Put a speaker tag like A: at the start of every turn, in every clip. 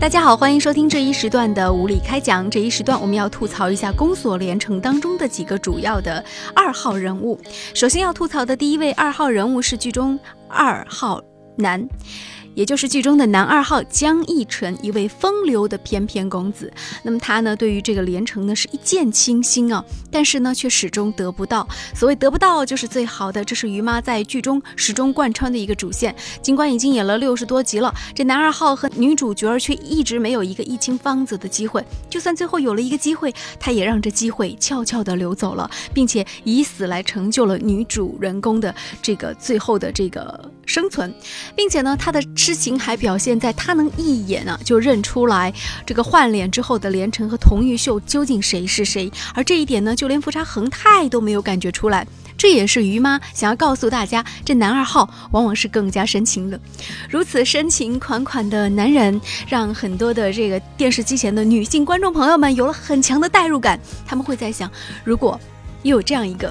A: 大家好，欢迎收听这一时段的无理开讲。这一时段我们要吐槽一下《宫锁连城》当中的几个主要的二号人物。首先要吐槽的第一位二号人物是剧中二号男。也就是剧中的男二号江逸晨，一位风流的翩翩公子。那么他呢，对于这个连城呢是一见倾心啊，但是呢却始终得不到。所谓得不到就是最好的，这是于妈在剧中始终贯穿的一个主线。尽管已经演了六十多集了，这男二号和女主角却一直没有一个一清方子的机会。就算最后有了一个机会，他也让这机会悄悄地流走了，并且以死来成就了女主人公的这个最后的这个生存，并且呢，他的。痴情还表现在他能一眼啊就认出来这个换脸之后的连城和童玉秀究竟谁是谁，而这一点呢，就连富察恒泰都没有感觉出来。这也是于妈想要告诉大家，这男二号往往是更加深情的。如此深情款款的男人，让很多的这个电视机前的女性观众朋友们有了很强的代入感。他们会在想，如果又有这样一个。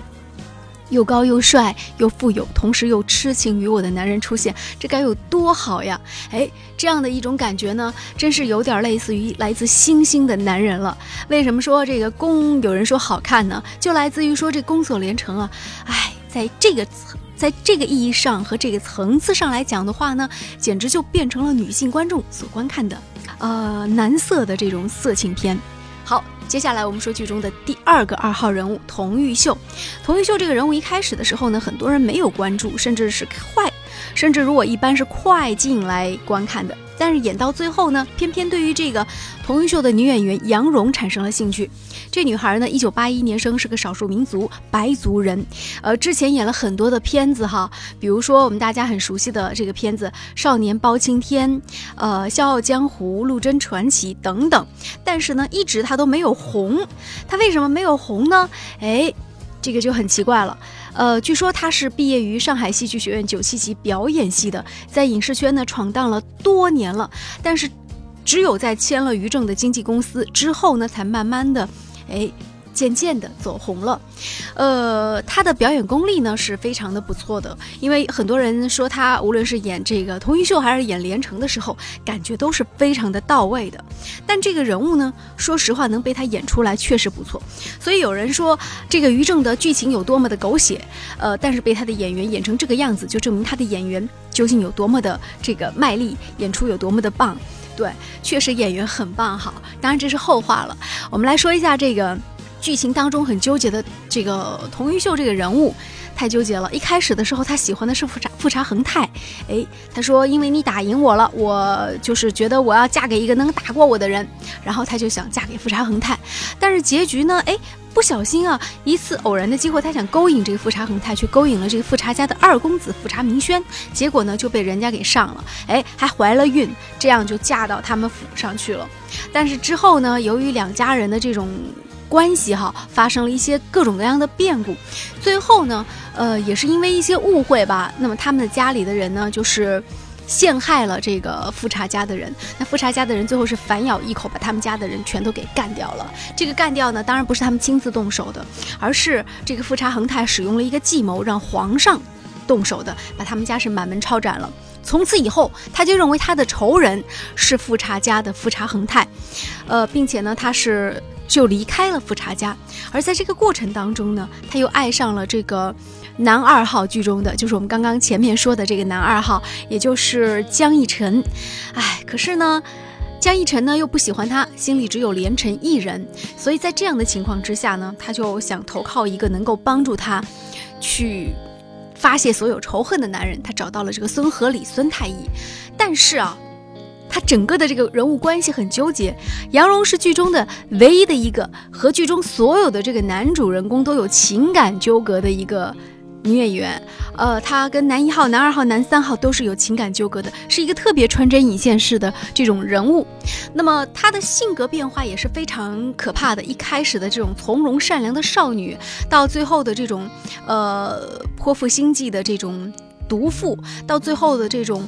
A: 又高又帅又富有，同时又痴情于我的男人出现，这该有多好呀！哎，这样的一种感觉呢，真是有点类似于来自星星的男人了。为什么说这个宫有人说好看呢？就来自于说这宫锁连城啊！哎，在这个在这个意义上和这个层次上来讲的话呢，简直就变成了女性观众所观看的，呃，男色的这种色情片。好。接下来我们说剧中的第二个二号人物童玉秀。童玉秀这个人物一开始的时候呢，很多人没有关注，甚至是坏，甚至如果一般是快进来观看的。但是演到最后呢，偏偏对于这个童玉秀的女演员杨蓉产生了兴趣。这女孩呢，一九八一年生，是个少数民族白族人。呃，之前演了很多的片子哈，比如说我们大家很熟悉的这个片子《少年包青天》、呃《笑傲江湖》、《陆贞传奇》等等。但是呢，一直她都没有红。她为什么没有红呢？哎，这个就很奇怪了。呃，据说他是毕业于上海戏剧学院九七级表演系的，在影视圈呢闯荡了多年了，但是只有在签了于正的经纪公司之后呢，才慢慢的。哎，渐渐的走红了，呃，他的表演功力呢是非常的不错的，因为很多人说他无论是演这个童玉秀还是演连城的时候，感觉都是非常的到位的。但这个人物呢，说实话能被他演出来确实不错。所以有人说这个于正的剧情有多么的狗血，呃，但是被他的演员演成这个样子，就证明他的演员究竟有多么的这个卖力，演出有多么的棒。对，确实演员很棒哈。当然这是后话了。我们来说一下这个剧情当中很纠结的这个童玉秀这个人物，太纠结了。一开始的时候，他喜欢的是富察富察恒泰。哎，他说因为你打赢我了，我就是觉得我要嫁给一个能打过我的人，然后他就想嫁给富察恒泰。但是结局呢？哎。不小心啊，一次偶然的机会，他想勾引这个富察恒泰，去勾引了这个富察家的二公子富察明轩，结果呢就被人家给上了，哎，还怀了孕，这样就嫁到他们府上去了。但是之后呢，由于两家人的这种关系哈，发生了一些各种各样的变故，最后呢，呃，也是因为一些误会吧，那么他们的家里的人呢，就是。陷害了这个富察家的人，那富察家的人最后是反咬一口，把他们家的人全都给干掉了。这个干掉呢，当然不是他们亲自动手的，而是这个富察恒泰使用了一个计谋，让皇上动手的，把他们家是满门抄斩了。从此以后，他就认为他的仇人是富察家的富察恒泰，呃，并且呢，他是就离开了富察家。而在这个过程当中呢，他又爱上了这个。男二号剧中的就是我们刚刚前面说的这个男二号，也就是江逸晨。哎，可是呢，江逸晨呢又不喜欢他，心里只有连城一人。所以在这样的情况之下呢，他就想投靠一个能够帮助他去发泄所有仇恨的男人。他找到了这个孙和礼孙太医。但是啊，他整个的这个人物关系很纠结。杨蓉是剧中的唯一的一个和剧中所有的这个男主人公都有情感纠葛的一个。女演员，呃，她跟男一号、男二号、男三号都是有情感纠葛的，是一个特别穿针引线式的这种人物。那么她的性格变化也是非常可怕的，一开始的这种从容善良的少女，到最后的这种呃泼妇心计的这种毒妇，到最后的这种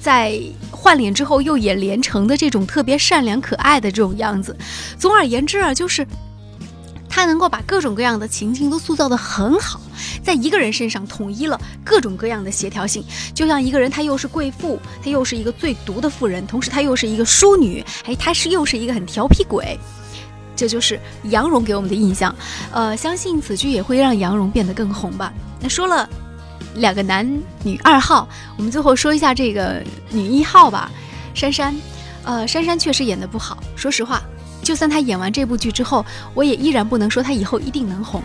A: 在换脸之后又演连城的这种特别善良可爱的这种样子。总而言之啊，就是。他能够把各种各样的情境都塑造得很好，在一个人身上统一了各种各样的协调性。就像一个人，他又是贵妇，他又是一个最毒的妇人，同时他又是一个淑女，哎，她是又是一个很调皮鬼。这就是杨蓉给我们的印象。呃，相信此剧也会让杨蓉变得更红吧。那说了两个男女二号，我们最后说一下这个女一号吧，珊珊。呃，珊珊确实演得不好，说实话。就算她演完这部剧之后，我也依然不能说她以后一定能红。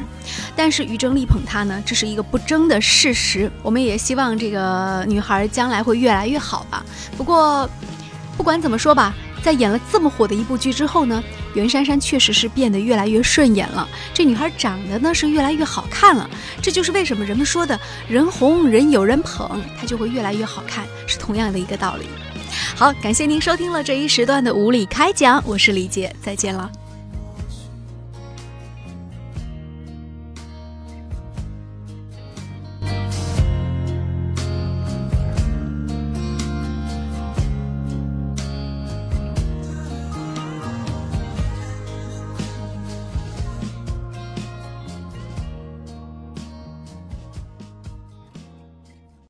A: 但是于正力捧她呢，这是一个不争的事实。我们也希望这个女孩将来会越来越好吧。不过，不管怎么说吧，在演了这么火的一部剧之后呢，袁姗姗确实是变得越来越顺眼了。这女孩长得呢是越来越好看了。这就是为什么人们说的人红人有人捧，她就会越来越好看，是同样的一个道理。好，感谢您收听了这一时段的无理开讲，我是李杰，再见了。